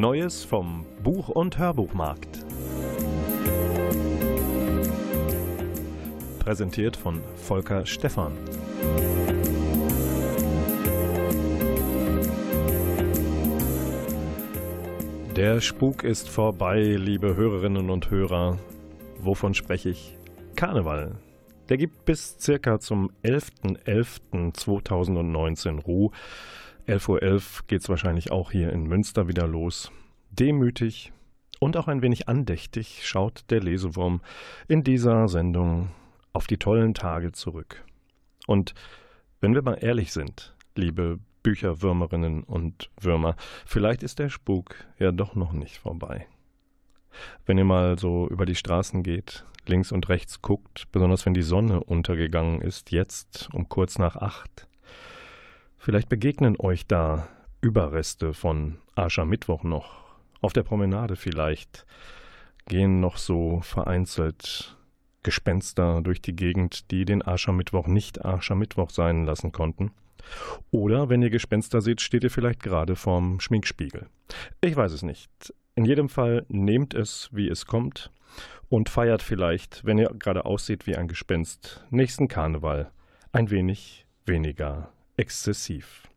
Neues vom Buch- und Hörbuchmarkt. Präsentiert von Volker Stephan. Der Spuk ist vorbei, liebe Hörerinnen und Hörer. Wovon spreche ich? Karneval. Der gibt bis circa zum 11.11.2019 Ruhe. 11.11 Uhr .11 geht es wahrscheinlich auch hier in Münster wieder los. Demütig und auch ein wenig andächtig schaut der Lesewurm in dieser Sendung auf die tollen Tage zurück. Und wenn wir mal ehrlich sind, liebe Bücherwürmerinnen und Würmer, vielleicht ist der Spuk ja doch noch nicht vorbei. Wenn ihr mal so über die Straßen geht, links und rechts guckt, besonders wenn die Sonne untergegangen ist, jetzt um kurz nach acht, vielleicht begegnen euch da Überreste von Aschermittwoch noch, auf der Promenade vielleicht, gehen noch so vereinzelt Gespenster durch die Gegend, die den Aschermittwoch nicht Aschermittwoch sein lassen konnten. Oder wenn ihr Gespenster seht, steht ihr vielleicht gerade vorm Schminkspiegel. Ich weiß es nicht. In jedem Fall nehmt es, wie es kommt und feiert vielleicht, wenn ihr gerade aussieht wie ein Gespenst, nächsten Karneval ein wenig weniger exzessiv.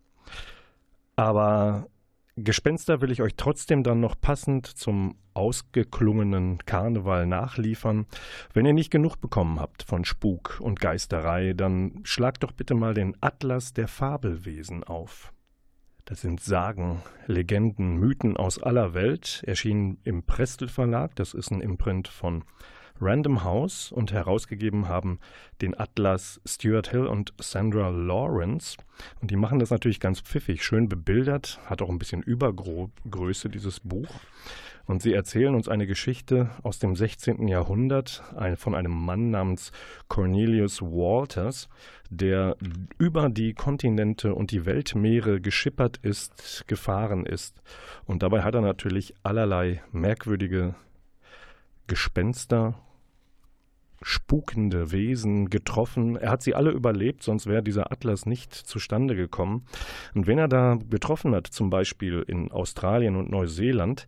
Aber Gespenster will ich euch trotzdem dann noch passend zum ausgeklungenen Karneval nachliefern. Wenn ihr nicht genug bekommen habt von Spuk und Geisterei, dann schlagt doch bitte mal den Atlas der Fabelwesen auf. Das sind Sagen, Legenden, Mythen aus aller Welt, erschienen im Prestel Verlag, das ist ein Imprint von Random House und herausgegeben haben den Atlas Stuart Hill und Sandra Lawrence. Und die machen das natürlich ganz pfiffig, schön bebildert, hat auch ein bisschen Übergröße dieses Buch. Und sie erzählen uns eine Geschichte aus dem 16. Jahrhundert von einem Mann namens Cornelius Walters, der über die Kontinente und die Weltmeere geschippert ist, gefahren ist. Und dabei hat er natürlich allerlei merkwürdige Gespenster, spukende Wesen getroffen. Er hat sie alle überlebt, sonst wäre dieser Atlas nicht zustande gekommen. Und wenn er da getroffen hat, zum Beispiel in Australien und Neuseeland,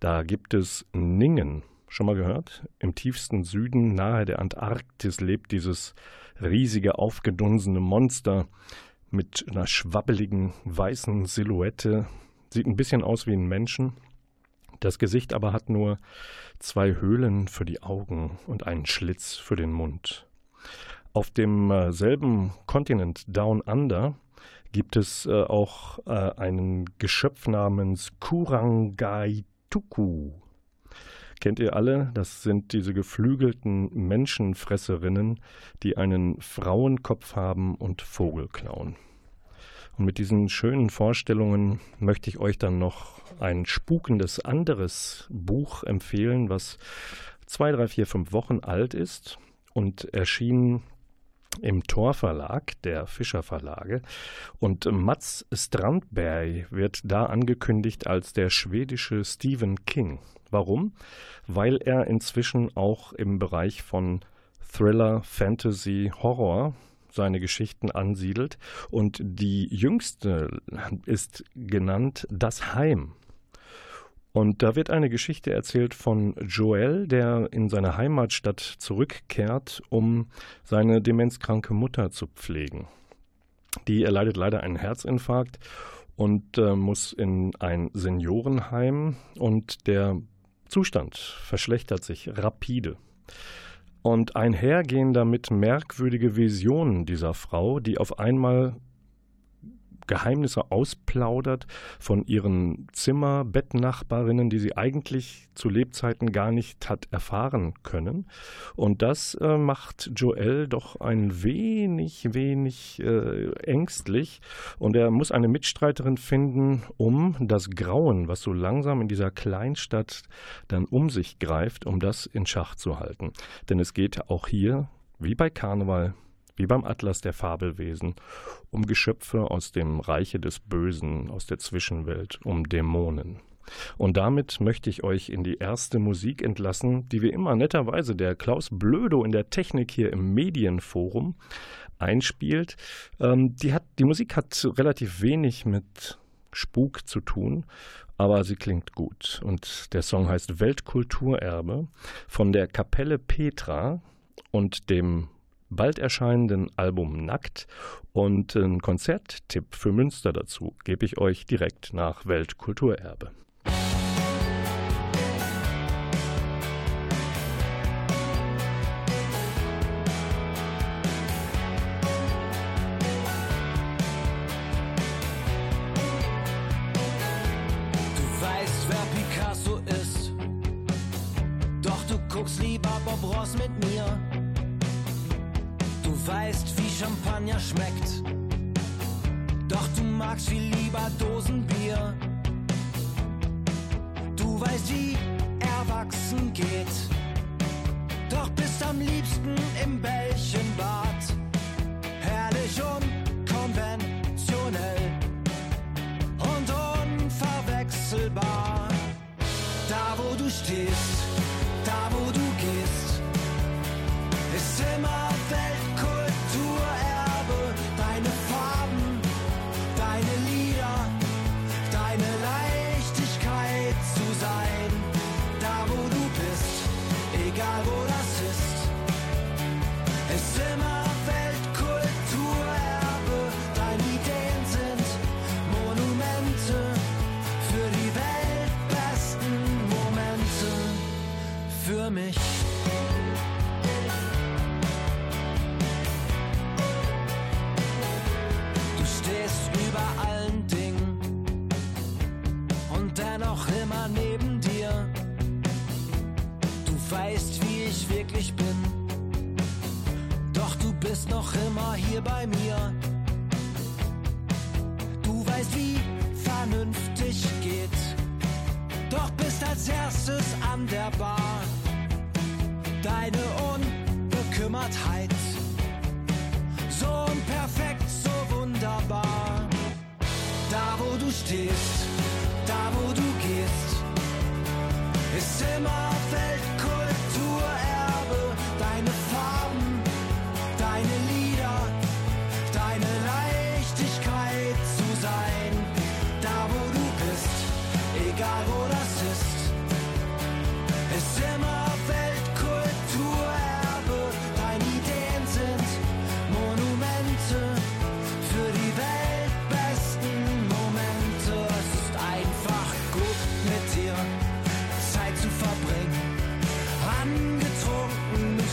da gibt es Ningen. Schon mal gehört? Im tiefsten Süden, nahe der Antarktis, lebt dieses riesige, aufgedunsene Monster mit einer schwabbeligen, weißen Silhouette. Sieht ein bisschen aus wie ein Menschen. Das Gesicht aber hat nur zwei Höhlen für die Augen und einen Schlitz für den Mund. Auf demselben Kontinent Down Under gibt es äh, auch äh, einen Geschöpf namens Kurangaituku. Kennt ihr alle? Das sind diese geflügelten Menschenfresserinnen, die einen Frauenkopf haben und Vogel klauen. Und mit diesen schönen Vorstellungen möchte ich euch dann noch ein spukendes anderes Buch empfehlen, was zwei, drei, vier, fünf Wochen alt ist und erschien im Tor Verlag, der Fischer Verlage. Und Mats Strandberg wird da angekündigt als der schwedische Stephen King. Warum? Weil er inzwischen auch im Bereich von Thriller, Fantasy, Horror seine Geschichten ansiedelt. Und die jüngste ist genannt Das Heim. Und da wird eine Geschichte erzählt von Joel, der in seine Heimatstadt zurückkehrt, um seine demenzkranke Mutter zu pflegen. Die erleidet leider einen Herzinfarkt und äh, muss in ein Seniorenheim und der Zustand verschlechtert sich rapide. Und einhergehen damit merkwürdige Visionen dieser Frau, die auf einmal Geheimnisse ausplaudert von ihren Zimmer-Bettnachbarinnen, die sie eigentlich zu Lebzeiten gar nicht hat erfahren können. Und das äh, macht Joel doch ein wenig, wenig äh, ängstlich. Und er muss eine Mitstreiterin finden, um das Grauen, was so langsam in dieser Kleinstadt dann um sich greift, um das in Schach zu halten. Denn es geht auch hier, wie bei Karneval, wie beim Atlas der Fabelwesen, um Geschöpfe aus dem Reiche des Bösen, aus der Zwischenwelt, um Dämonen. Und damit möchte ich euch in die erste Musik entlassen, die wie immer netterweise der Klaus Blödo in der Technik hier im Medienforum einspielt. Ähm, die, hat, die Musik hat relativ wenig mit Spuk zu tun, aber sie klingt gut. Und der Song heißt Weltkulturerbe von der Kapelle Petra und dem bald erscheinenden Album Nackt und einen Konzerttipp für Münster dazu gebe ich euch direkt nach Weltkulturerbe. Champagner schmeckt. Doch du magst viel lieber Dosenbier. Du weißt, wie erwachsen geht. Doch bist am liebsten im Bällchenbad. Herrlich und noch immer hier bei mir. Du weißt, wie vernünftig geht, doch bist als erstes an der Bar. Deine Unbekümmertheit, so unperfekt, so wunderbar. Da wo du stehst, da wo du gehst, ist immer Weltkultur.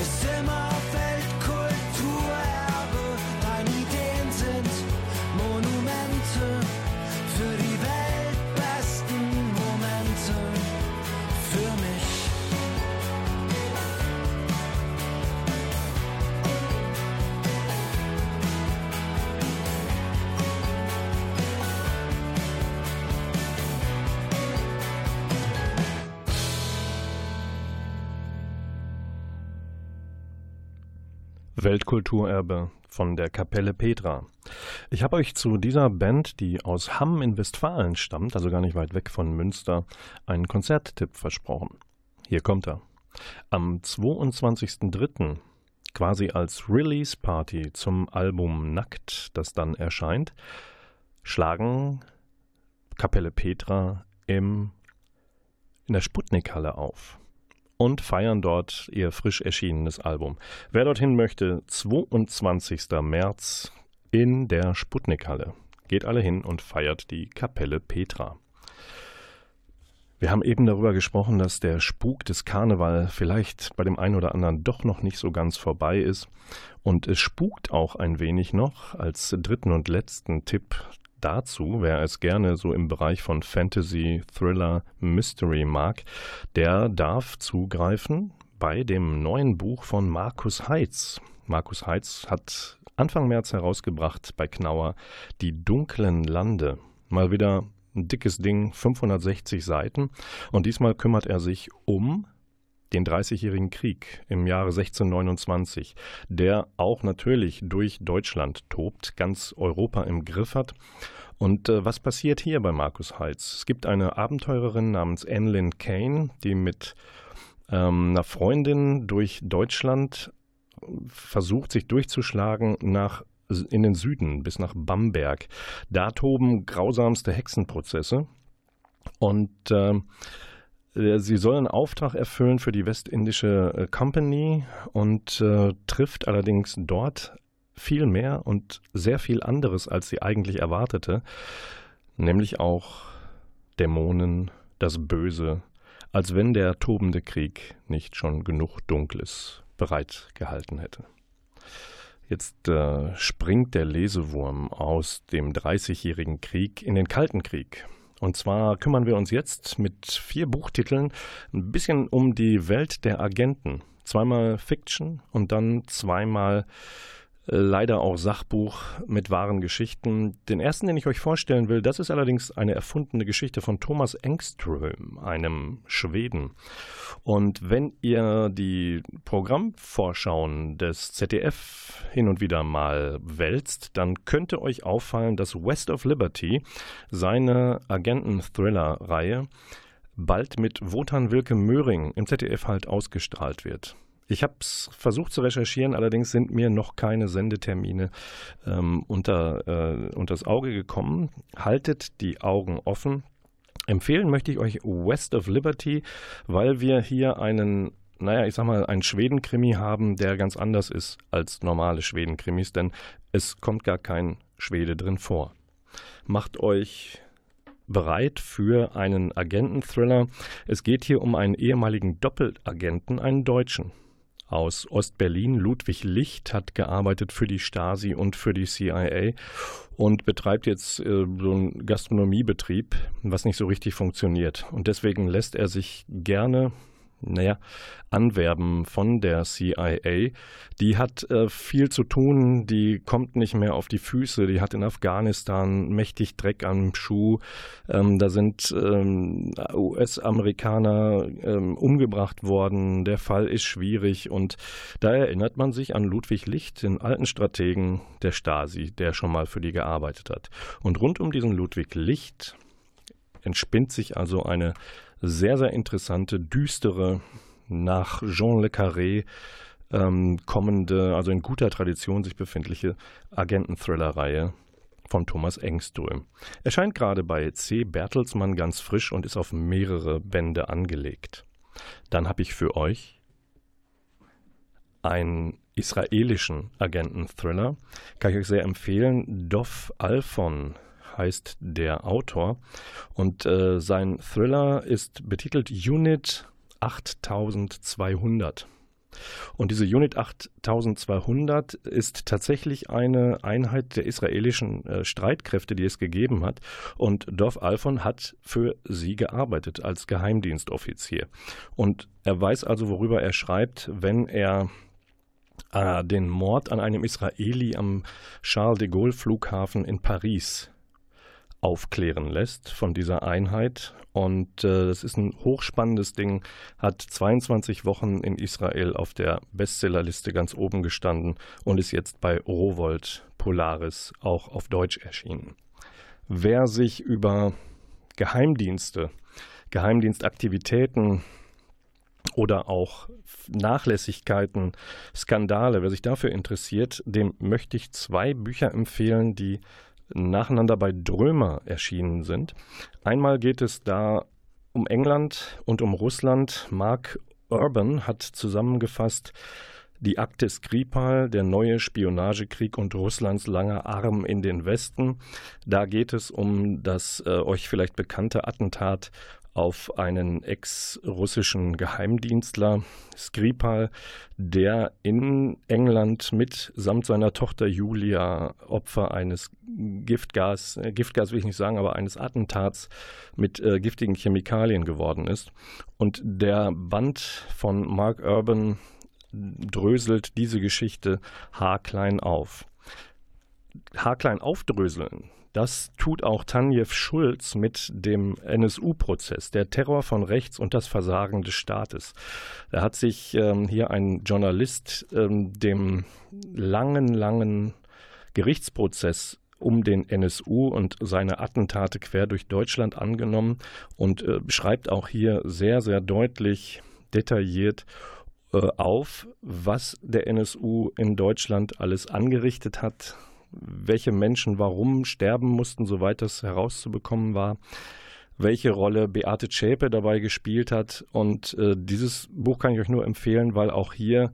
ist immer Weltkulturerbe, Weltkulturerbe von der Kapelle Petra. Ich habe euch zu dieser Band, die aus Hamm in Westfalen stammt, also gar nicht weit weg von Münster, einen Konzerttipp versprochen. Hier kommt er. Am 22.03., quasi als Release-Party zum Album Nackt, das dann erscheint, schlagen Kapelle Petra im, in der Sputnikhalle auf und feiern dort ihr frisch erschienenes Album. Wer dorthin möchte, 22. März in der Sputnikhalle. Geht alle hin und feiert die Kapelle Petra. Wir haben eben darüber gesprochen, dass der Spuk des Karneval vielleicht bei dem einen oder anderen doch noch nicht so ganz vorbei ist. Und es spukt auch ein wenig noch. Als dritten und letzten Tipp dazu, wer es gerne so im Bereich von Fantasy, Thriller, Mystery mag, der darf zugreifen bei dem neuen Buch von Markus Heitz. Markus Heitz hat Anfang März herausgebracht bei Knauer Die dunklen Lande. Mal wieder ein dickes Ding, 560 Seiten. Und diesmal kümmert er sich um den Dreißigjährigen Krieg im Jahre 1629, der auch natürlich durch Deutschland tobt, ganz Europa im Griff hat. Und äh, was passiert hier bei Markus Heitz? Es gibt eine Abenteurerin namens Annelyn Kane, die mit ähm, einer Freundin durch Deutschland versucht, sich durchzuschlagen nach in den Süden bis nach Bamberg. Da toben grausamste Hexenprozesse. Und äh, sie soll einen Auftrag erfüllen für die Westindische äh, Company und äh, trifft allerdings dort viel mehr und sehr viel anderes, als sie eigentlich erwartete, nämlich auch Dämonen, das Böse, als wenn der tobende Krieg nicht schon genug Dunkles bereitgehalten hätte. Jetzt äh, springt der Lesewurm aus dem Dreißigjährigen Krieg in den Kalten Krieg. Und zwar kümmern wir uns jetzt mit vier Buchtiteln ein bisschen um die Welt der Agenten. Zweimal Fiction und dann zweimal leider auch Sachbuch mit wahren Geschichten. Den ersten, den ich euch vorstellen will, das ist allerdings eine erfundene Geschichte von Thomas Engström, einem Schweden. Und wenn ihr die Programmvorschauen des ZDF hin und wieder mal wälzt, dann könnte euch auffallen, dass West of Liberty, seine Agenten-Thriller-Reihe, bald mit Wotan Wilke Möhring im ZDF halt ausgestrahlt wird. Ich habe es versucht zu recherchieren, allerdings sind mir noch keine Sendetermine ähm, unter, äh, unter das Auge gekommen. Haltet die Augen offen. Empfehlen möchte ich euch West of Liberty, weil wir hier einen naja, ich sag mal, einen Schweden-Krimi haben, der ganz anders ist als normale Schweden-Krimis, denn es kommt gar kein Schwede drin vor. Macht euch bereit für einen Agenten-Thriller. Es geht hier um einen ehemaligen Doppelagenten, einen Deutschen aus Ostberlin. Ludwig Licht hat gearbeitet für die Stasi und für die CIA und betreibt jetzt äh, so einen Gastronomiebetrieb, was nicht so richtig funktioniert. Und deswegen lässt er sich gerne naja, anwerben von der CIA. Die hat äh, viel zu tun, die kommt nicht mehr auf die Füße, die hat in Afghanistan mächtig Dreck am Schuh. Ähm, da sind ähm, US-Amerikaner ähm, umgebracht worden, der Fall ist schwierig und da erinnert man sich an Ludwig Licht, den alten Strategen der Stasi, der schon mal für die gearbeitet hat. Und rund um diesen Ludwig Licht entspinnt sich also eine sehr, sehr interessante, düstere, nach Jean Le Carré ähm, kommende, also in guter Tradition sich befindliche Agenten-Thriller-Reihe von Thomas Engström. Erscheint gerade bei C. Bertelsmann ganz frisch und ist auf mehrere Bände angelegt. Dann habe ich für euch einen israelischen Agenten-Thriller. Kann ich euch sehr empfehlen. Dov Alfon heißt der Autor. Und äh, sein Thriller ist betitelt Unit 8200. Und diese Unit 8200 ist tatsächlich eine Einheit der israelischen äh, Streitkräfte, die es gegeben hat. Und Dorf Alfon hat für sie gearbeitet als Geheimdienstoffizier. Und er weiß also, worüber er schreibt, wenn er äh, den Mord an einem Israeli am Charles de Gaulle Flughafen in Paris aufklären lässt von dieser Einheit. Und äh, das ist ein hochspannendes Ding, hat 22 Wochen in Israel auf der Bestsellerliste ganz oben gestanden und ist jetzt bei Rowold Polaris auch auf Deutsch erschienen. Wer sich über Geheimdienste, Geheimdienstaktivitäten oder auch Nachlässigkeiten, Skandale, wer sich dafür interessiert, dem möchte ich zwei Bücher empfehlen, die nacheinander bei Drömer erschienen sind. Einmal geht es da um England und um Russland. Mark Urban hat zusammengefasst die Akte Skripal, der neue Spionagekrieg und Russlands langer Arm in den Westen. Da geht es um das äh, euch vielleicht bekannte Attentat auf einen ex-russischen Geheimdienstler, Skripal, der in England mit samt seiner Tochter Julia Opfer eines Giftgas, äh, Giftgas will ich nicht sagen, aber eines Attentats mit äh, giftigen Chemikalien geworden ist. Und der Band von Mark Urban dröselt diese Geschichte haarklein auf. Haarklein aufdröseln, das tut auch Tanjew Schulz mit dem NSU-Prozess, der Terror von rechts und das Versagen des Staates. Da hat sich ähm, hier ein Journalist ähm, dem langen, langen Gerichtsprozess um den NSU und seine Attentate quer durch Deutschland angenommen und äh, schreibt auch hier sehr, sehr deutlich, detailliert äh, auf, was der NSU in Deutschland alles angerichtet hat, welche Menschen warum sterben mussten, soweit das herauszubekommen war, welche Rolle Beate Zschäpe dabei gespielt hat. Und äh, dieses Buch kann ich euch nur empfehlen, weil auch hier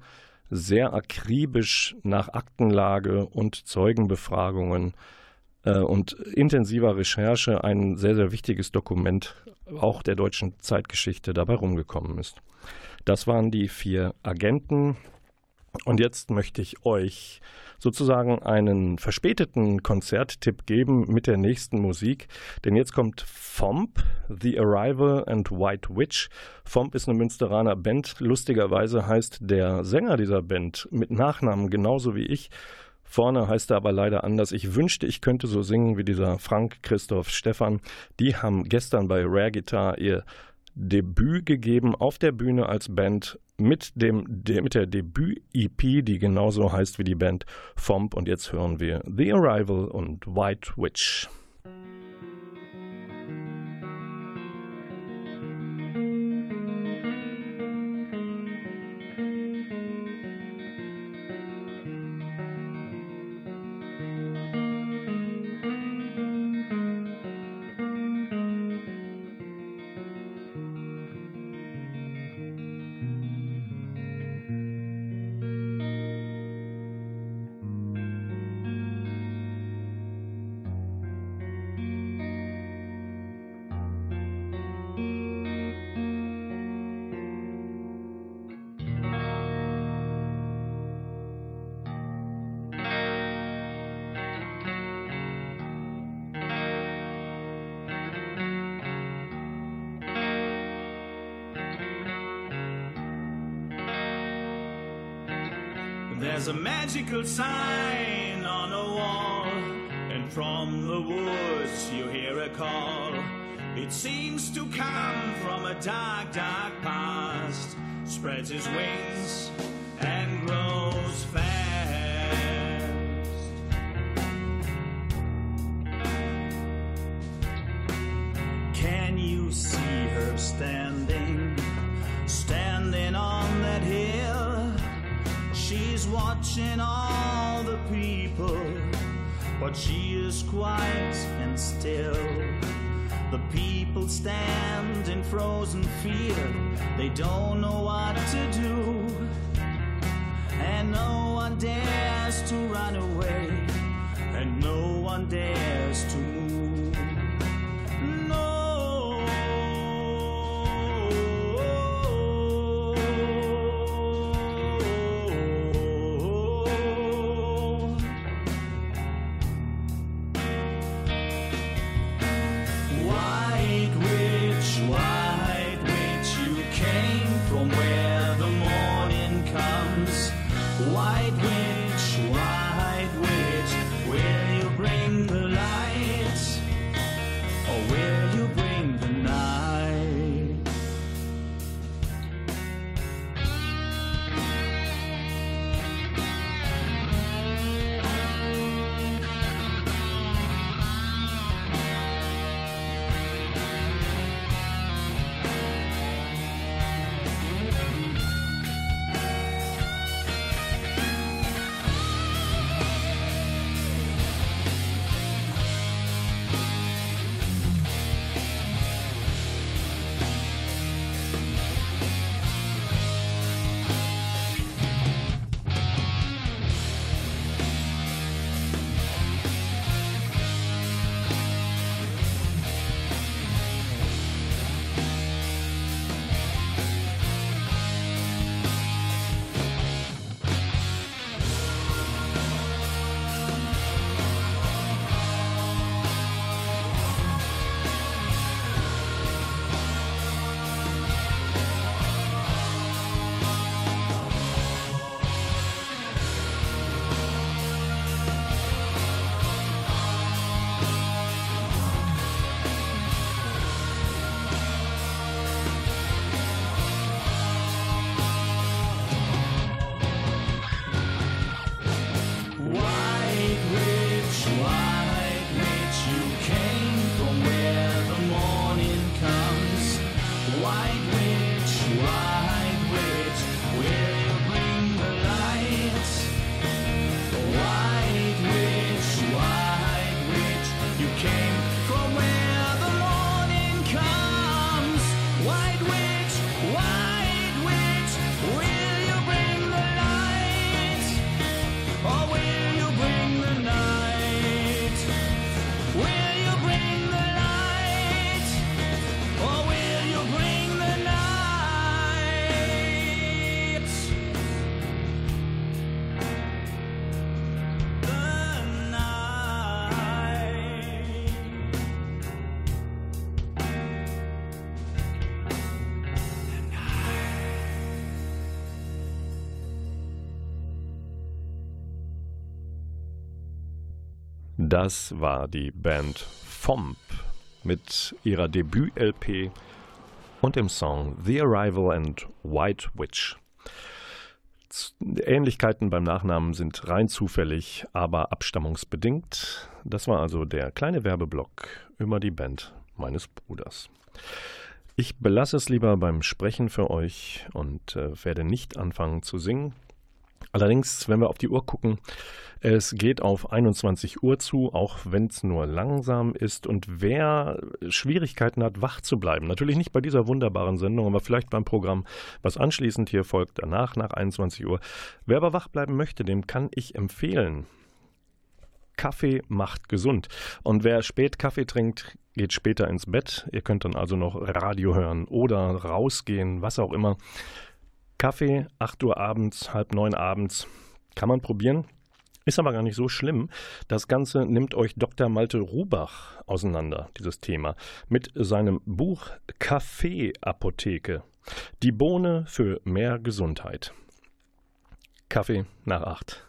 sehr akribisch nach Aktenlage und Zeugenbefragungen äh, und intensiver Recherche ein sehr, sehr wichtiges Dokument auch der deutschen Zeitgeschichte dabei rumgekommen ist. Das waren die vier Agenten. Und jetzt möchte ich euch sozusagen einen verspäteten Konzerttipp geben mit der nächsten Musik. Denn jetzt kommt Fomp, The Arrival and White Witch. Fomp ist eine Münsteraner Band. Lustigerweise heißt der Sänger dieser Band mit Nachnamen genauso wie ich. Vorne heißt er aber leider anders. Ich wünschte, ich könnte so singen wie dieser Frank Christoph Stefan. Die haben gestern bei Rare Guitar ihr Debüt gegeben auf der Bühne als Band mit, dem, de, mit der Debüt-EP, die genauso heißt wie die Band Fomp. Und jetzt hören wir The Arrival und White Witch. And no one dares to run away, and no one dares to Das war die Band Fomp mit ihrer Debüt-LP und dem Song The Arrival and White Witch. Ähnlichkeiten beim Nachnamen sind rein zufällig, aber abstammungsbedingt. Das war also der kleine Werbeblock über die Band meines Bruders. Ich belasse es lieber beim Sprechen für euch und äh, werde nicht anfangen zu singen. Allerdings, wenn wir auf die Uhr gucken, es geht auf 21 Uhr zu, auch wenn es nur langsam ist. Und wer Schwierigkeiten hat, wach zu bleiben, natürlich nicht bei dieser wunderbaren Sendung, aber vielleicht beim Programm, was anschließend hier folgt, danach nach 21 Uhr. Wer aber wach bleiben möchte, dem kann ich empfehlen. Kaffee macht gesund. Und wer spät Kaffee trinkt, geht später ins Bett. Ihr könnt dann also noch Radio hören oder rausgehen, was auch immer. Kaffee, 8 Uhr abends, halb neun abends. Kann man probieren. Ist aber gar nicht so schlimm. Das Ganze nimmt euch Dr. Malte Rubach auseinander, dieses Thema, mit seinem Buch Kaffeeapotheke. Die Bohne für mehr Gesundheit. Kaffee nach acht.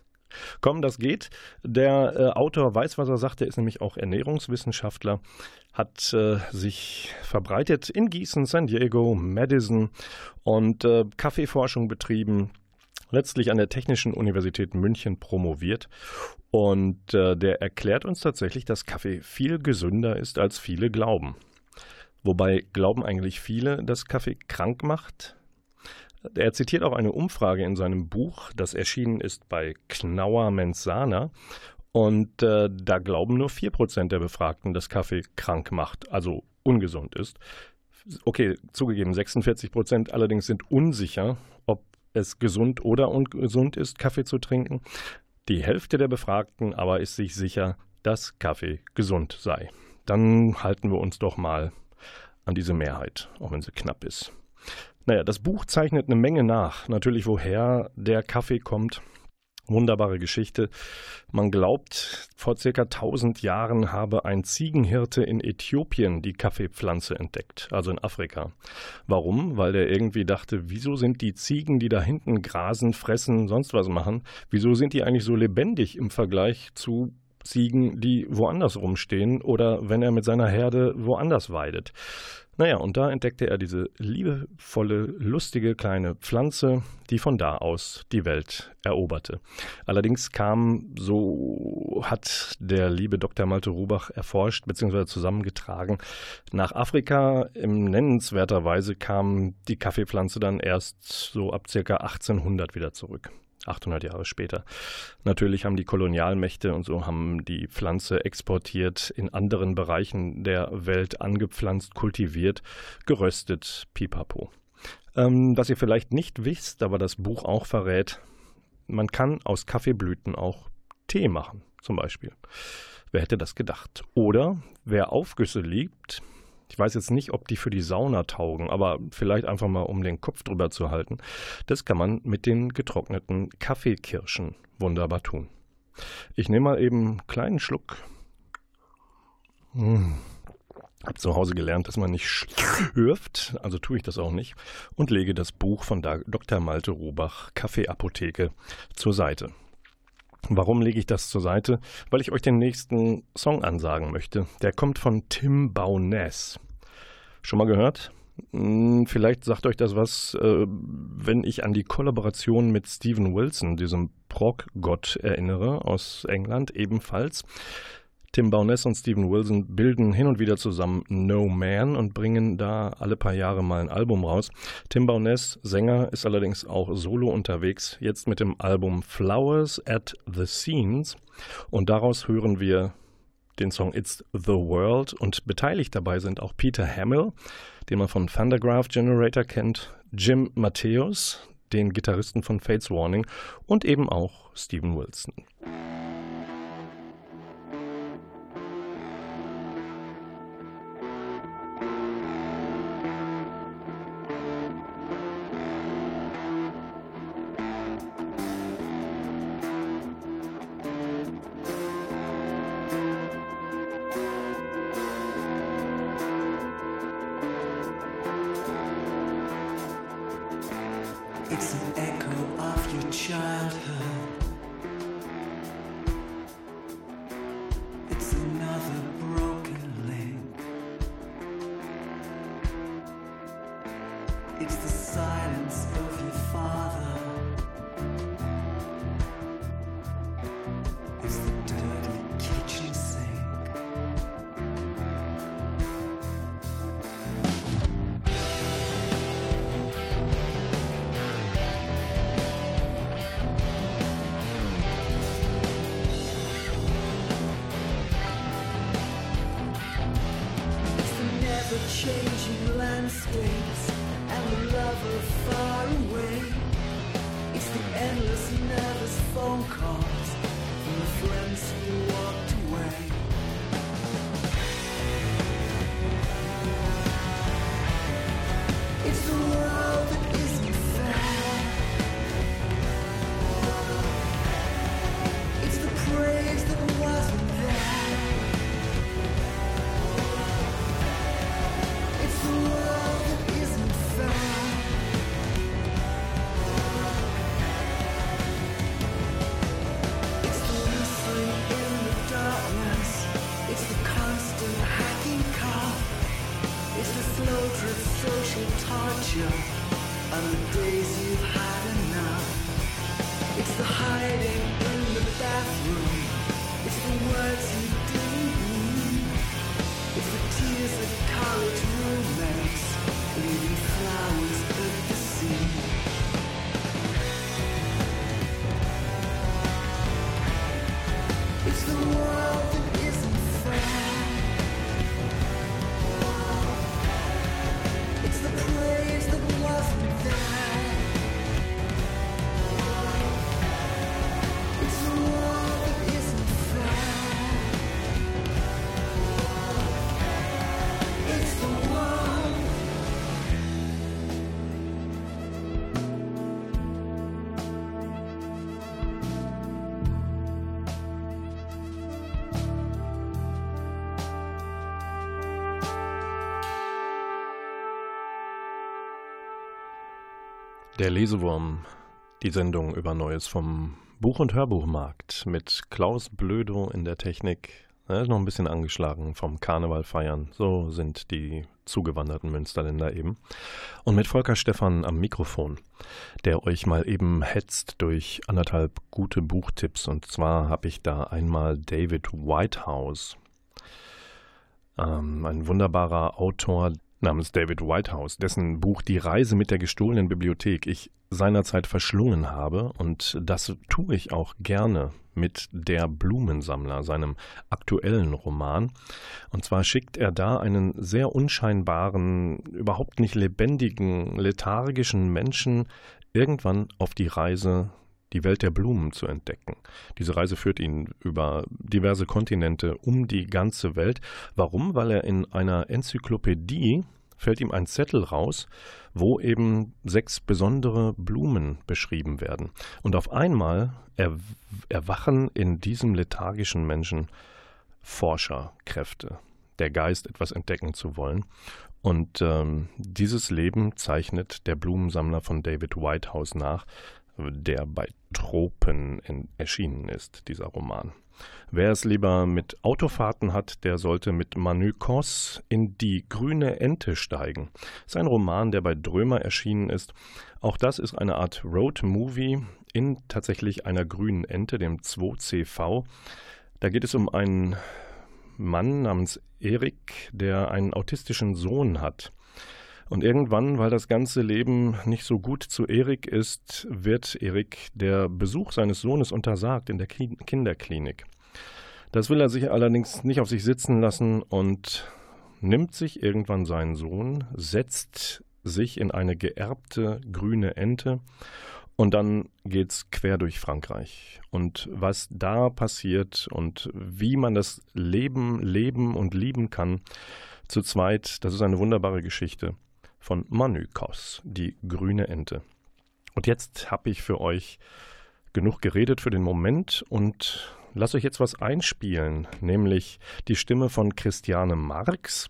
Komm, das geht. Der äh, Autor weiß, was er sagt. Der ist nämlich auch Ernährungswissenschaftler, hat äh, sich verbreitet in Gießen, San Diego, Madison und äh, Kaffeeforschung betrieben. Letztlich an der Technischen Universität München promoviert. Und äh, der erklärt uns tatsächlich, dass Kaffee viel gesünder ist, als viele glauben. Wobei glauben eigentlich viele, dass Kaffee krank macht, er zitiert auch eine Umfrage in seinem Buch, das erschienen ist bei Knauer Mensana. Und äh, da glauben nur 4% der Befragten, dass Kaffee krank macht, also ungesund ist. Okay, zugegeben, 46% allerdings sind unsicher, ob es gesund oder ungesund ist, Kaffee zu trinken. Die Hälfte der Befragten aber ist sich sicher, dass Kaffee gesund sei. Dann halten wir uns doch mal an diese Mehrheit, auch wenn sie knapp ist. Naja, das Buch zeichnet eine Menge nach. Natürlich, woher der Kaffee kommt. Wunderbare Geschichte. Man glaubt, vor circa 1000 Jahren habe ein Ziegenhirte in Äthiopien die Kaffeepflanze entdeckt, also in Afrika. Warum? Weil der irgendwie dachte, wieso sind die Ziegen, die da hinten grasen, fressen, sonst was machen, wieso sind die eigentlich so lebendig im Vergleich zu Ziegen, die woanders rumstehen oder wenn er mit seiner Herde woanders weidet. Naja, und da entdeckte er diese liebevolle, lustige kleine Pflanze, die von da aus die Welt eroberte. Allerdings kam, so hat der liebe Dr. Malte Rubach erforscht bzw. zusammengetragen, nach Afrika in nennenswerter Weise kam die Kaffeepflanze dann erst so ab ca. 1800 wieder zurück. 800 Jahre später. Natürlich haben die Kolonialmächte und so haben die Pflanze exportiert, in anderen Bereichen der Welt angepflanzt, kultiviert, geröstet, pipapo. Ähm, was ihr vielleicht nicht wisst, aber das Buch auch verrät, man kann aus Kaffeeblüten auch Tee machen, zum Beispiel. Wer hätte das gedacht? Oder wer Aufgüsse liebt, ich weiß jetzt nicht, ob die für die Sauna taugen, aber vielleicht einfach mal, um den Kopf drüber zu halten. Das kann man mit den getrockneten Kaffeekirschen wunderbar tun. Ich nehme mal eben einen kleinen Schluck. Hm. Hab zu Hause gelernt, dass man nicht schlürft, also tue ich das auch nicht, und lege das Buch von Dr. Malte Robach, Kaffeeapotheke, zur Seite. Warum lege ich das zur Seite? Weil ich euch den nächsten Song ansagen möchte. Der kommt von Tim Bowness. Schon mal gehört? Hm, vielleicht sagt euch das was, äh, wenn ich an die Kollaboration mit Stephen Wilson, diesem Prog-Gott, erinnere, aus England ebenfalls. Tim Bowness und Steven Wilson bilden hin und wieder zusammen No Man und bringen da alle paar Jahre mal ein Album raus. Tim Bowness, Sänger, ist allerdings auch solo unterwegs, jetzt mit dem Album Flowers at the Scenes. Und daraus hören wir den Song It's the World und beteiligt dabei sind auch Peter Hamill, den man von Thundergraph Generator kennt, Jim Matthäus, den Gitarristen von Fates Warning und eben auch Steven Wilson. changing landscapes and the lover far away. It's the endless nervous phone calls from the friends who walked away. Der Lesewurm, die Sendung über Neues vom Buch- und Hörbuchmarkt mit Klaus Blödo in der Technik. Er ist noch ein bisschen angeschlagen vom Karneval feiern. So sind die zugewanderten Münsterländer eben. Und mit Volker Stephan am Mikrofon, der euch mal eben hetzt durch anderthalb gute Buchtipps. Und zwar habe ich da einmal David Whitehouse, ähm, ein wunderbarer Autor, namens David Whitehouse, dessen Buch Die Reise mit der gestohlenen Bibliothek ich seinerzeit verschlungen habe und das tue ich auch gerne mit Der Blumensammler, seinem aktuellen Roman. Und zwar schickt er da einen sehr unscheinbaren, überhaupt nicht lebendigen, lethargischen Menschen irgendwann auf die Reise die Welt der Blumen zu entdecken. Diese Reise führt ihn über diverse Kontinente um die ganze Welt. Warum? Weil er in einer Enzyklopädie fällt ihm ein Zettel raus, wo eben sechs besondere Blumen beschrieben werden. Und auf einmal erwachen in diesem lethargischen Menschen Forscherkräfte, der Geist, etwas entdecken zu wollen. Und ähm, dieses Leben zeichnet der Blumensammler von David Whitehouse nach, der bei Tropen erschienen ist, dieser Roman. Wer es lieber mit Autofahrten hat, der sollte mit Manu Kos in Die grüne Ente steigen. Das ist ein Roman, der bei Drömer erschienen ist. Auch das ist eine Art Road-Movie in tatsächlich einer grünen Ente, dem 2CV. Da geht es um einen Mann namens Erik, der einen autistischen Sohn hat. Und irgendwann, weil das ganze Leben nicht so gut zu Erik ist, wird Erik der Besuch seines Sohnes untersagt in der Kinderklinik. Das will er sich allerdings nicht auf sich sitzen lassen und nimmt sich irgendwann seinen Sohn, setzt sich in eine geerbte grüne Ente und dann geht's quer durch Frankreich. Und was da passiert und wie man das Leben leben und lieben kann, zu zweit, das ist eine wunderbare Geschichte von Manukos, die grüne Ente. Und jetzt habe ich für euch genug geredet für den Moment und lass euch jetzt was einspielen, nämlich die Stimme von Christiane Marx.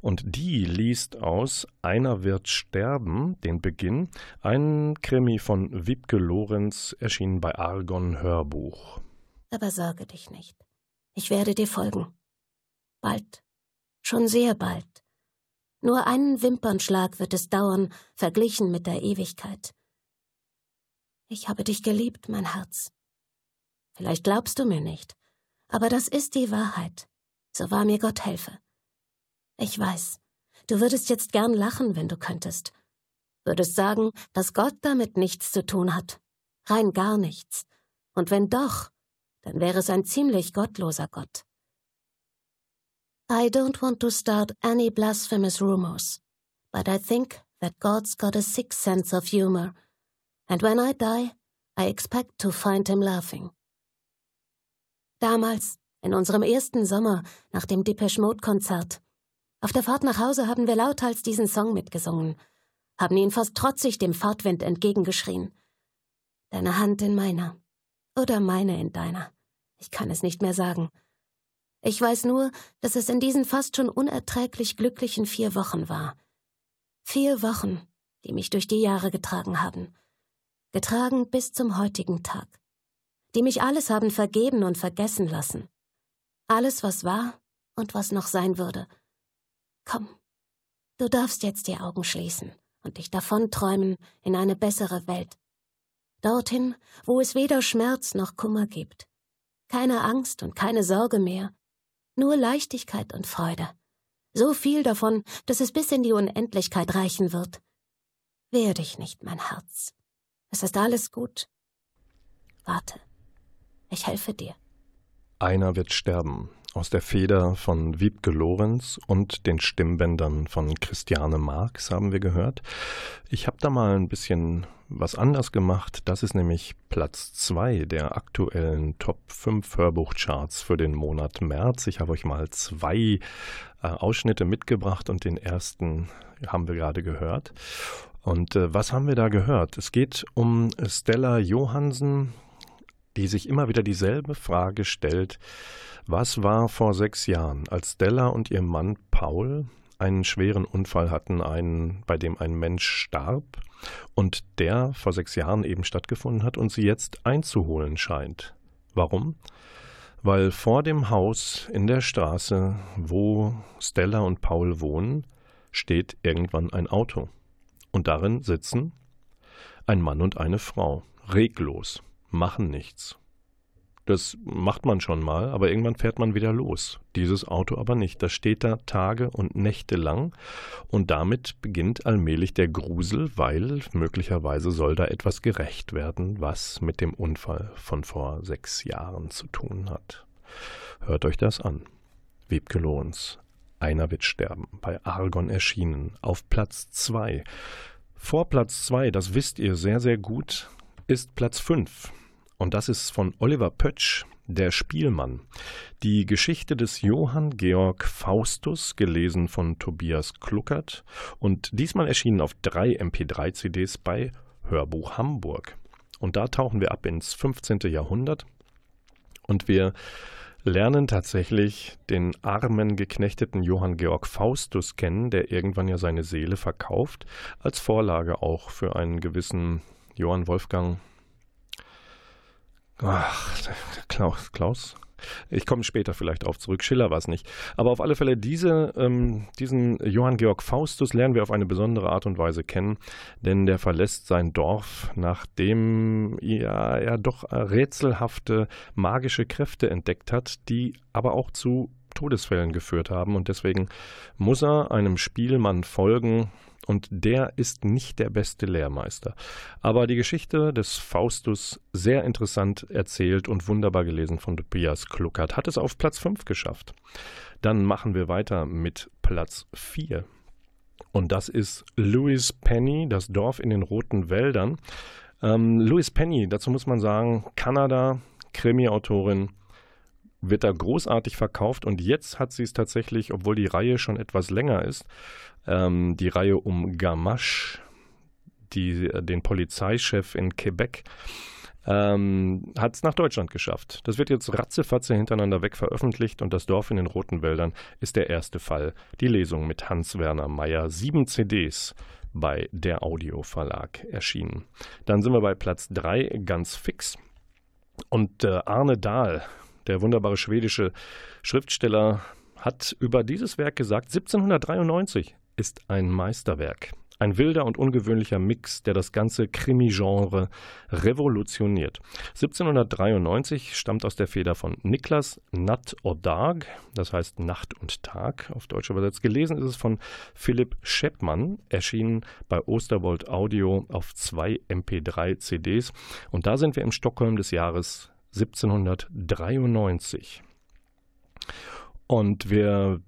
Und die liest aus Einer wird sterben, den Beginn, ein Krimi von Wiebke Lorenz, erschienen bei Argon Hörbuch. Aber sorge dich nicht. Ich werde dir folgen. Bald. Schon sehr bald. Nur einen Wimpernschlag wird es dauern, verglichen mit der Ewigkeit. Ich habe dich geliebt, mein Herz. Vielleicht glaubst du mir nicht, aber das ist die Wahrheit. So wahr mir Gott helfe. Ich weiß, du würdest jetzt gern lachen, wenn du könntest. Würdest sagen, dass Gott damit nichts zu tun hat. Rein gar nichts. Und wenn doch, dann wäre es ein ziemlich gottloser Gott. I don't want to start any blasphemous rumors, but I think that God's got a sick sense of humor, and when I die, I expect to find him laughing. Damals, in unserem ersten Sommer nach dem Depeche Mode Konzert, auf der Fahrt nach Hause haben wir lauthals diesen Song mitgesungen, haben ihn fast trotzig dem Fahrtwind entgegengeschrien. Deine Hand in meiner. Oder meine in deiner. Ich kann es nicht mehr sagen. Ich weiß nur, dass es in diesen fast schon unerträglich glücklichen vier Wochen war. Vier Wochen, die mich durch die Jahre getragen haben. Getragen bis zum heutigen Tag. Die mich alles haben vergeben und vergessen lassen. Alles, was war und was noch sein würde. Komm, du darfst jetzt die Augen schließen und dich davonträumen in eine bessere Welt. Dorthin, wo es weder Schmerz noch Kummer gibt. Keine Angst und keine Sorge mehr. Nur Leichtigkeit und Freude. So viel davon, dass es bis in die Unendlichkeit reichen wird. Wehr dich nicht, mein Herz. Es ist alles gut. Warte. Ich helfe dir. Einer wird sterben, aus der Feder von Wiebke Lorenz und den Stimmbändern von Christiane Marx haben wir gehört. Ich habe da mal ein bisschen was anders gemacht. Das ist nämlich Platz 2 der aktuellen Top 5 Hörbuchcharts für den Monat März. Ich habe euch mal zwei äh, Ausschnitte mitgebracht und den ersten haben wir gerade gehört. Und äh, was haben wir da gehört? Es geht um Stella Johansen, die sich immer wieder dieselbe Frage stellt. Was war vor sechs Jahren, als Stella und ihr Mann Paul einen schweren Unfall hatten, einen, bei dem ein Mensch starb und der vor sechs Jahren eben stattgefunden hat und sie jetzt einzuholen scheint? Warum? Weil vor dem Haus in der Straße, wo Stella und Paul wohnen, steht irgendwann ein Auto. Und darin sitzen ein Mann und eine Frau, reglos, machen nichts. Das macht man schon mal, aber irgendwann fährt man wieder los. Dieses Auto aber nicht. Das steht da Tage und Nächte lang und damit beginnt allmählich der Grusel, weil möglicherweise soll da etwas gerecht werden, was mit dem Unfall von vor sechs Jahren zu tun hat. Hört euch das an. Wiebke Lohns. Einer wird sterben. Bei Argon erschienen. Auf Platz zwei. Vor Platz zwei, das wisst ihr sehr, sehr gut, ist Platz fünf. Und das ist von Oliver Pötsch, der Spielmann. Die Geschichte des Johann Georg Faustus, gelesen von Tobias Kluckert und diesmal erschienen auf drei MP3-CDs bei Hörbuch Hamburg. Und da tauchen wir ab ins 15. Jahrhundert und wir lernen tatsächlich den armen, geknechteten Johann Georg Faustus kennen, der irgendwann ja seine Seele verkauft, als Vorlage auch für einen gewissen Johann Wolfgang Ach, Klaus, Klaus. Ich komme später vielleicht auf zurück. Schiller war es nicht. Aber auf alle Fälle, diese, ähm, diesen Johann Georg Faustus lernen wir auf eine besondere Art und Weise kennen, denn der verlässt sein Dorf, nachdem ja, er doch rätselhafte magische Kräfte entdeckt hat, die aber auch zu Todesfällen geführt haben und deswegen muss er einem Spielmann folgen, und der ist nicht der beste Lehrmeister. Aber die Geschichte des Faustus sehr interessant erzählt und wunderbar gelesen von Tobias Kluckert hat es auf Platz 5 geschafft. Dann machen wir weiter mit Platz 4. Und das ist Louis Penny, das Dorf in den roten Wäldern. Ähm, Louis Penny, dazu muss man sagen, Kanada, Krimi-Autorin, wird da großartig verkauft und jetzt hat sie es tatsächlich, obwohl die Reihe schon etwas länger ist, ähm, die Reihe um Gamache, die, äh, den Polizeichef in Quebec, ähm, hat es nach Deutschland geschafft. Das wird jetzt ratzefatze hintereinander weg veröffentlicht und das Dorf in den Roten Wäldern ist der erste Fall. Die Lesung mit Hans-Werner Meyer, sieben CDs bei der Audio Verlag erschienen. Dann sind wir bei Platz 3 ganz fix. Und äh, Arne Dahl, der wunderbare schwedische Schriftsteller, hat über dieses Werk gesagt, 1793 ist ein Meisterwerk. Ein wilder und ungewöhnlicher Mix, der das ganze Krimi-Genre revolutioniert. 1793 stammt aus der Feder von Niklas Natt och Dag, das heißt Nacht und Tag auf Deutsch übersetzt. Gelesen ist es von Philipp Scheppmann, erschienen bei Osterwold Audio auf zwei MP3 CDs. Und da sind wir im Stockholm des Jahres 1793. Und wir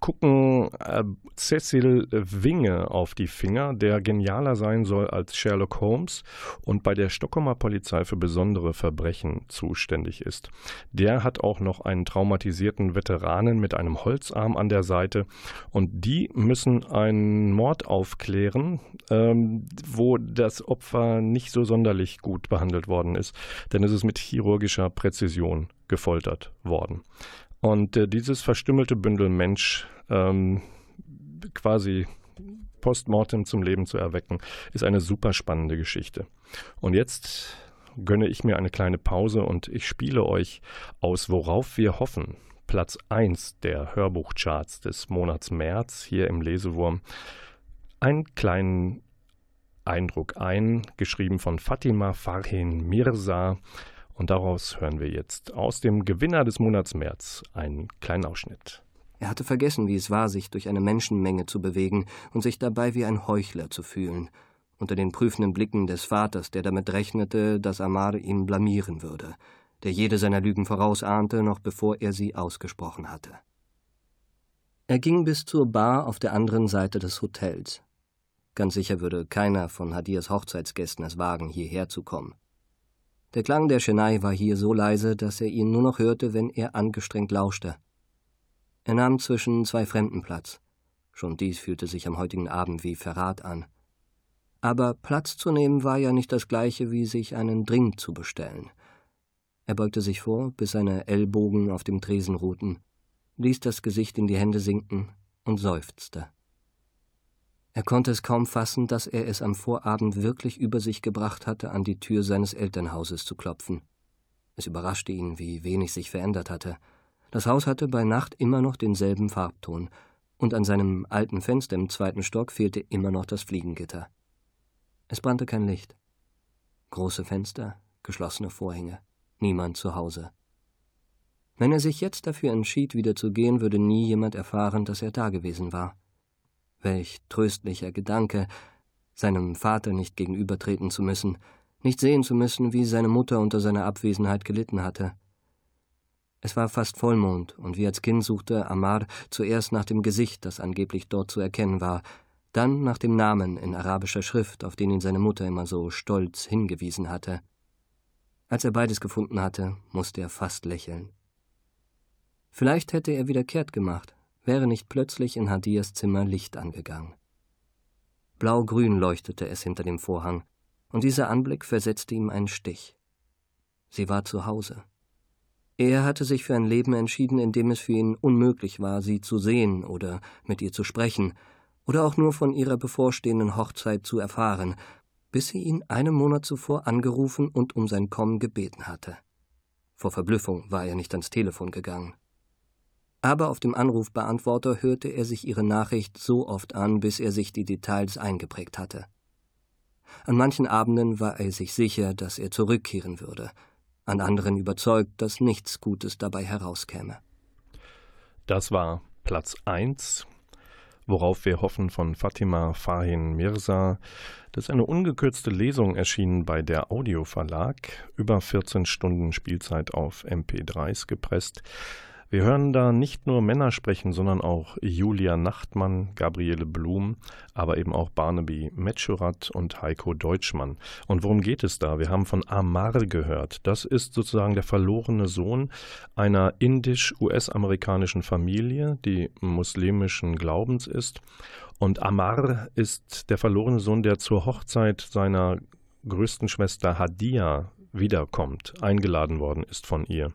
gucken äh, Cecil Winge auf die Finger, der genialer sein soll als Sherlock Holmes und bei der Stockholmer Polizei für besondere Verbrechen zuständig ist. Der hat auch noch einen traumatisierten Veteranen mit einem Holzarm an der Seite und die müssen einen Mord aufklären, ähm, wo das Opfer nicht so sonderlich gut behandelt worden ist, denn es ist mit chirurgischer Präzision gefoltert worden. Und äh, dieses verstümmelte Bündel Mensch ähm, quasi postmortem zum Leben zu erwecken, ist eine super spannende Geschichte. Und jetzt gönne ich mir eine kleine Pause und ich spiele euch aus Worauf wir hoffen. Platz 1 der Hörbuchcharts des Monats März hier im Lesewurm. Einen kleinen Eindruck ein, geschrieben von Fatima Farhin Mirza. Und daraus hören wir jetzt aus dem Gewinner des Monats März einen kleinen Ausschnitt. Er hatte vergessen, wie es war, sich durch eine Menschenmenge zu bewegen und sich dabei wie ein Heuchler zu fühlen, unter den prüfenden Blicken des Vaters, der damit rechnete, dass Amar ihn blamieren würde, der jede seiner Lügen vorausahnte, noch bevor er sie ausgesprochen hatte. Er ging bis zur Bar auf der anderen Seite des Hotels. Ganz sicher würde keiner von Hadirs Hochzeitsgästen es wagen, hierher zu kommen. Der Klang der Schenei war hier so leise, dass er ihn nur noch hörte, wenn er angestrengt lauschte. Er nahm zwischen zwei Fremden Platz. Schon dies fühlte sich am heutigen Abend wie Verrat an. Aber Platz zu nehmen war ja nicht das gleiche wie sich einen Drink zu bestellen. Er beugte sich vor, bis seine Ellbogen auf dem Tresen ruhten, ließ das Gesicht in die Hände sinken und seufzte. Er konnte es kaum fassen, dass er es am Vorabend wirklich über sich gebracht hatte, an die Tür seines Elternhauses zu klopfen. Es überraschte ihn, wie wenig sich verändert hatte. Das Haus hatte bei Nacht immer noch denselben Farbton, und an seinem alten Fenster im zweiten Stock fehlte immer noch das Fliegengitter. Es brannte kein Licht. Große Fenster, geschlossene Vorhänge, niemand zu Hause. Wenn er sich jetzt dafür entschied, wieder zu gehen, würde nie jemand erfahren, dass er dagewesen war. Welch tröstlicher Gedanke, seinem Vater nicht gegenübertreten zu müssen, nicht sehen zu müssen, wie seine Mutter unter seiner Abwesenheit gelitten hatte. Es war fast Vollmond, und wie als Kind suchte Amar zuerst nach dem Gesicht, das angeblich dort zu erkennen war, dann nach dem Namen in arabischer Schrift, auf den ihn seine Mutter immer so stolz hingewiesen hatte. Als er beides gefunden hatte, musste er fast lächeln. Vielleicht hätte er wieder kehrt gemacht, wäre nicht plötzlich in Hadias Zimmer Licht angegangen. Blau-grün leuchtete es hinter dem Vorhang, und dieser Anblick versetzte ihm einen Stich. Sie war zu Hause. Er hatte sich für ein Leben entschieden, in dem es für ihn unmöglich war, sie zu sehen oder mit ihr zu sprechen, oder auch nur von ihrer bevorstehenden Hochzeit zu erfahren, bis sie ihn einen Monat zuvor angerufen und um sein Kommen gebeten hatte. Vor Verblüffung war er nicht ans Telefon gegangen aber auf dem Anrufbeantworter hörte er sich ihre Nachricht so oft an, bis er sich die Details eingeprägt hatte. An manchen Abenden war er sich sicher, dass er zurückkehren würde, an anderen überzeugt, dass nichts Gutes dabei herauskäme. Das war Platz 1, worauf wir hoffen von Fatima Fahin Mirza. Das ist eine ungekürzte Lesung erschienen bei der Audio Verlag, über 14 Stunden Spielzeit auf MP3s gepresst. Wir hören da nicht nur Männer sprechen, sondern auch Julia Nachtmann, Gabriele Blum, aber eben auch Barnaby Metschurat und Heiko Deutschmann. Und worum geht es da? Wir haben von Amar gehört. Das ist sozusagen der verlorene Sohn einer indisch-US-amerikanischen Familie, die muslimischen Glaubens ist. Und Amar ist der verlorene Sohn, der zur Hochzeit seiner größten Schwester Hadia wiederkommt, eingeladen worden ist von ihr.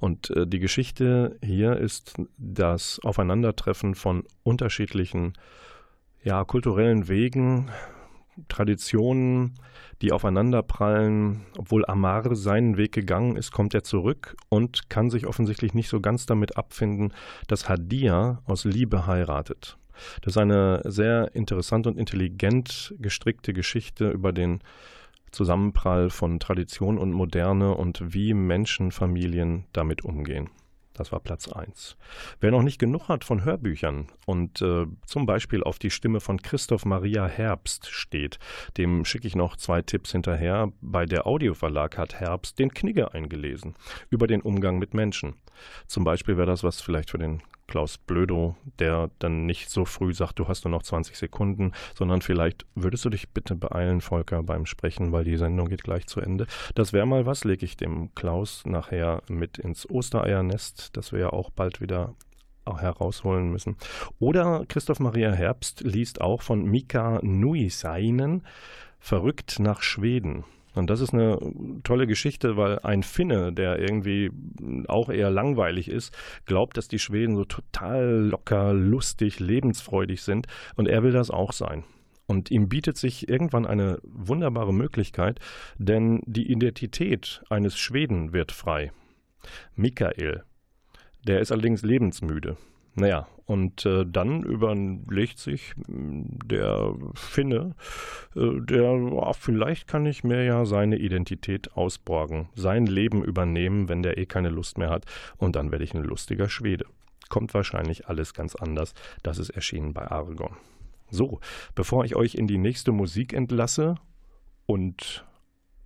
Und äh, die Geschichte hier ist das Aufeinandertreffen von unterschiedlichen ja, kulturellen Wegen, Traditionen, die aufeinanderprallen. Obwohl Amar seinen Weg gegangen ist, kommt er zurück und kann sich offensichtlich nicht so ganz damit abfinden, dass Hadia aus Liebe heiratet. Das ist eine sehr interessant und intelligent gestrickte Geschichte über den Zusammenprall von Tradition und Moderne und wie Menschenfamilien damit umgehen. Das war Platz 1. Wer noch nicht genug hat von Hörbüchern und äh, zum Beispiel auf die Stimme von Christoph Maria Herbst steht, dem schicke ich noch zwei Tipps hinterher. Bei der Audioverlag hat Herbst den Knigge eingelesen über den Umgang mit Menschen. Zum Beispiel wäre das was vielleicht für den Klaus Blödo, der dann nicht so früh sagt, du hast nur noch 20 Sekunden, sondern vielleicht würdest du dich bitte beeilen, Volker, beim Sprechen, weil die Sendung geht gleich zu Ende. Das wäre mal was, lege ich dem Klaus nachher mit ins Ostereiernest, das wir ja auch bald wieder herausholen müssen. Oder Christoph Maria Herbst liest auch von Mika Nuisainen Verrückt nach Schweden. Und das ist eine tolle Geschichte, weil ein Finne, der irgendwie auch eher langweilig ist, glaubt, dass die Schweden so total locker, lustig, lebensfreudig sind. Und er will das auch sein. Und ihm bietet sich irgendwann eine wunderbare Möglichkeit, denn die Identität eines Schweden wird frei. Michael. Der ist allerdings lebensmüde. Naja, und äh, dann überlegt sich hm, der Finne, äh, der, oh, vielleicht kann ich mir ja seine Identität ausborgen, sein Leben übernehmen, wenn der eh keine Lust mehr hat. Und dann werde ich ein lustiger Schwede. Kommt wahrscheinlich alles ganz anders. Das ist erschienen bei Aragon. So, bevor ich euch in die nächste Musik entlasse und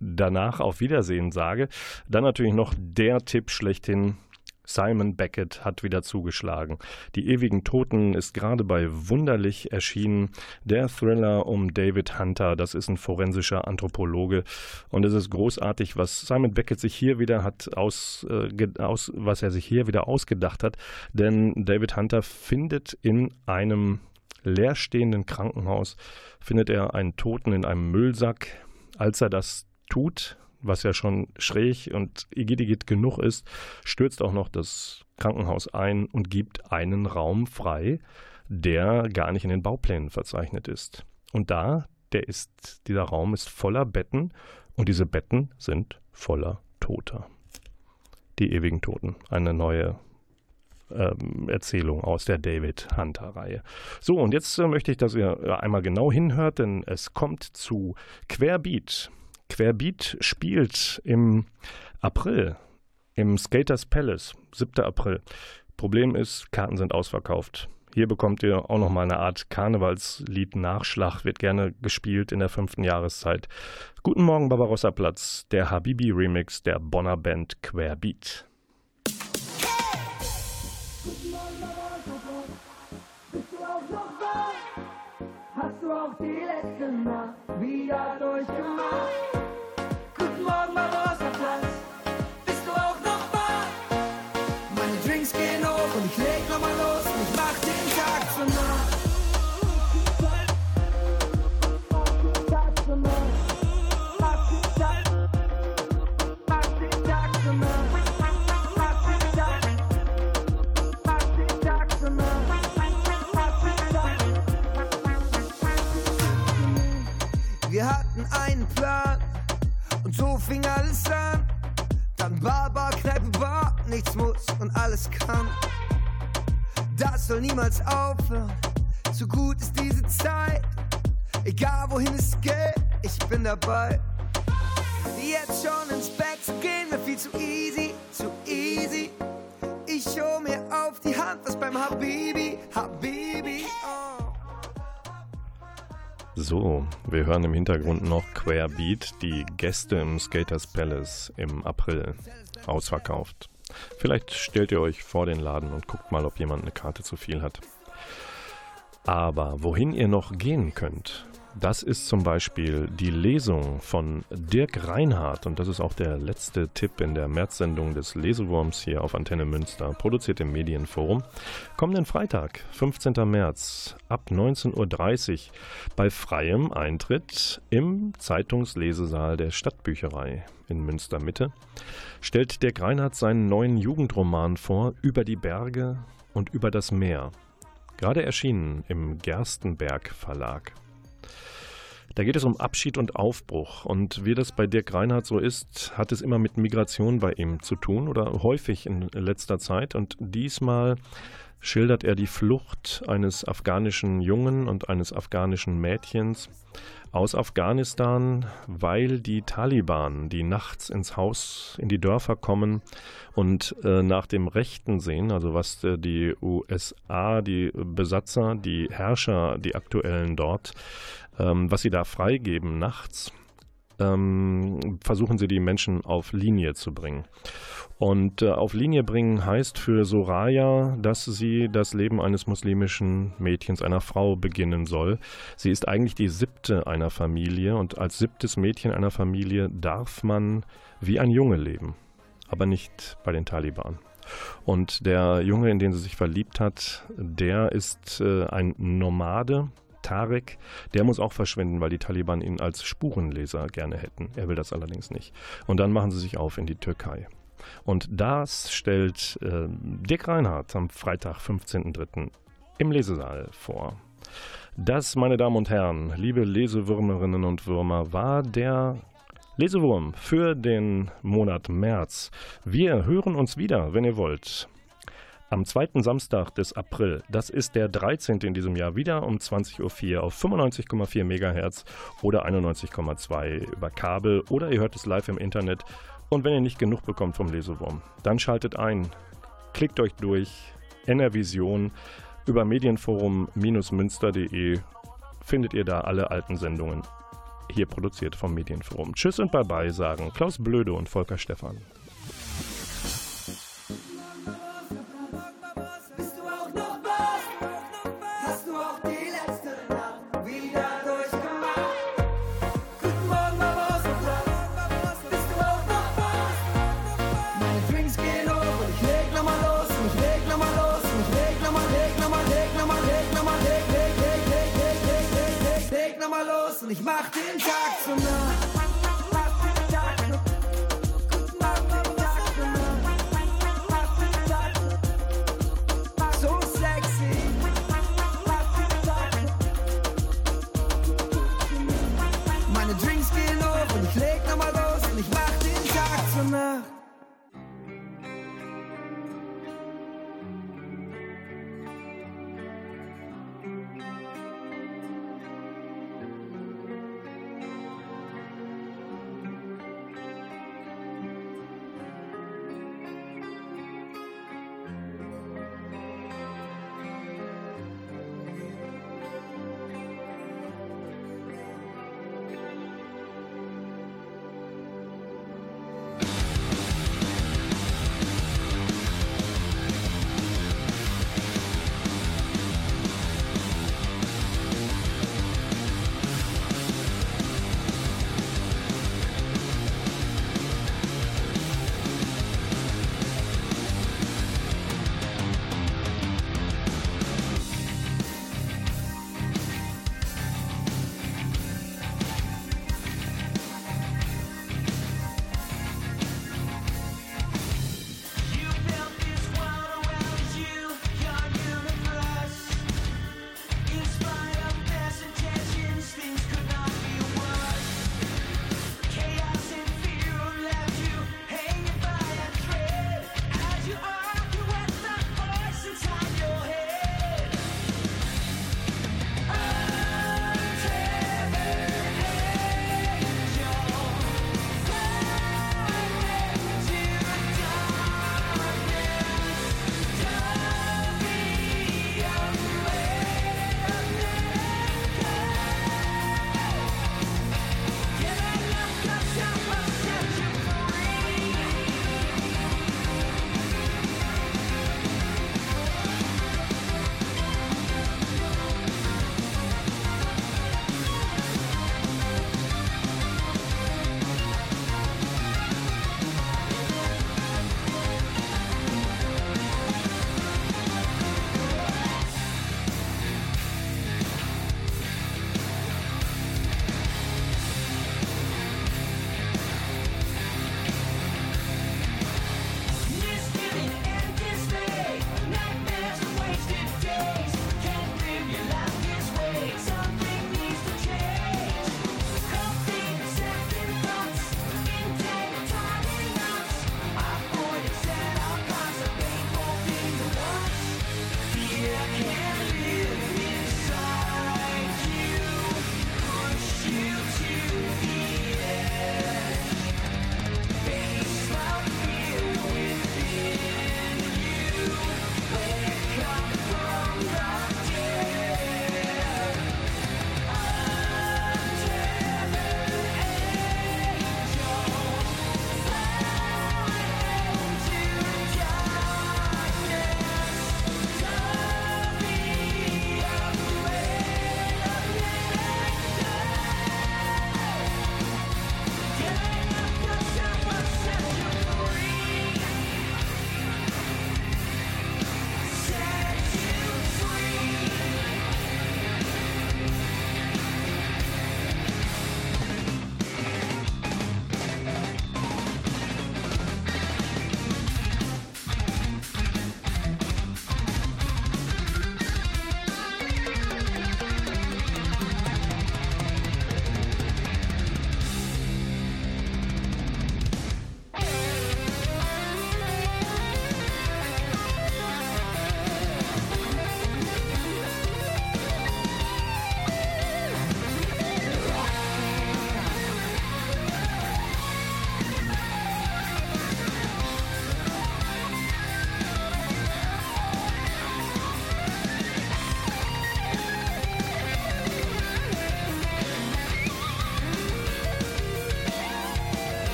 danach auf Wiedersehen sage, dann natürlich noch der Tipp schlechthin Simon Beckett hat wieder zugeschlagen. Die ewigen Toten ist gerade bei Wunderlich erschienen. Der Thriller um David Hunter, das ist ein forensischer Anthropologe. Und es ist großartig, was Simon Beckett sich hier wieder hat aus, äh, aus was er sich hier wieder ausgedacht hat. Denn David Hunter findet in einem leerstehenden Krankenhaus, findet er einen Toten in einem Müllsack. Als er das tut, was ja schon schräg und igidigit genug ist, stürzt auch noch das Krankenhaus ein und gibt einen Raum frei, der gar nicht in den Bauplänen verzeichnet ist. Und da, der ist, dieser Raum ist voller Betten und diese Betten sind voller Toter. Die ewigen Toten, eine neue ähm, Erzählung aus der David Hunter-Reihe. So, und jetzt äh, möchte ich, dass ihr einmal genau hinhört, denn es kommt zu Querbeat. Querbeat spielt im April im Skaters Palace, 7. April. Problem ist, Karten sind ausverkauft. Hier bekommt ihr auch nochmal eine Art Karnevalslied Nachschlag, wird gerne gespielt in der fünften Jahreszeit. Guten Morgen, Barbarossa Platz, der Habibi-Remix der Bonner Band Querbeat. Hast du auch die letzte Nacht wieder durchgemacht? Bye-bye. Fing alles an. Dann Bar, Bar, Kneipe, Bar, nichts muss und alles kann. Das soll niemals aufhören, so gut ist diese Zeit. Egal wohin es geht, ich bin dabei. Jetzt schon ins Bett zu gehen, wäre viel zu easy, zu easy. Ich hol mir auf die Hand, was beim Habibi, Habibi, oh. So, wir hören im Hintergrund noch Querbeat, die Gäste im Skaters Palace im April ausverkauft. Vielleicht stellt ihr euch vor den Laden und guckt mal, ob jemand eine Karte zu viel hat. Aber wohin ihr noch gehen könnt, das ist zum Beispiel die Lesung von Dirk Reinhardt und das ist auch der letzte Tipp in der Märzsendung des Lesewurms hier auf Antenne Münster, produziert im Medienforum. Kommenden Freitag, 15. März, ab 19.30 Uhr bei freiem Eintritt im Zeitungslesesaal der Stadtbücherei in Münster Mitte stellt Dirk Reinhardt seinen neuen Jugendroman vor über die Berge und über das Meer. Gerade erschienen im Gerstenberg Verlag. Da geht es um Abschied und Aufbruch. Und wie das bei Dirk Reinhardt so ist, hat es immer mit Migration bei ihm zu tun oder häufig in letzter Zeit. Und diesmal schildert er die Flucht eines afghanischen Jungen und eines afghanischen Mädchens aus Afghanistan, weil die Taliban, die nachts ins Haus, in die Dörfer kommen und äh, nach dem Rechten sehen, also was äh, die USA, die Besatzer, die Herrscher, die aktuellen dort ähm, was sie da freigeben nachts, ähm, versuchen sie die Menschen auf Linie zu bringen. Und äh, auf Linie bringen heißt für Soraya, dass sie das Leben eines muslimischen Mädchens, einer Frau beginnen soll. Sie ist eigentlich die siebte einer Familie und als siebtes Mädchen einer Familie darf man wie ein Junge leben, aber nicht bei den Taliban. Und der Junge, in den sie sich verliebt hat, der ist äh, ein Nomade, Tarek, der muss auch verschwinden, weil die Taliban ihn als Spurenleser gerne hätten. Er will das allerdings nicht. Und dann machen sie sich auf in die Türkei. Und das stellt äh, Dick Reinhardt am Freitag, 15.03. im Lesesaal vor. Das, meine Damen und Herren, liebe Lesewürmerinnen und Würmer, war der Lesewurm für den Monat März. Wir hören uns wieder, wenn ihr wollt. Am zweiten Samstag des April, das ist der 13. in diesem Jahr, wieder um 20.04 Uhr auf 95,4 MHz oder 91,2 über Kabel oder ihr hört es live im Internet. Und wenn ihr nicht genug bekommt vom Lesewurm, dann schaltet ein, klickt euch durch, NRVision über medienforum-münster.de findet ihr da alle alten Sendungen hier produziert vom Medienforum. Tschüss und Bye-bye sagen Klaus Blöde und Volker Stephan. Und ich mach den Tag zum Nacht.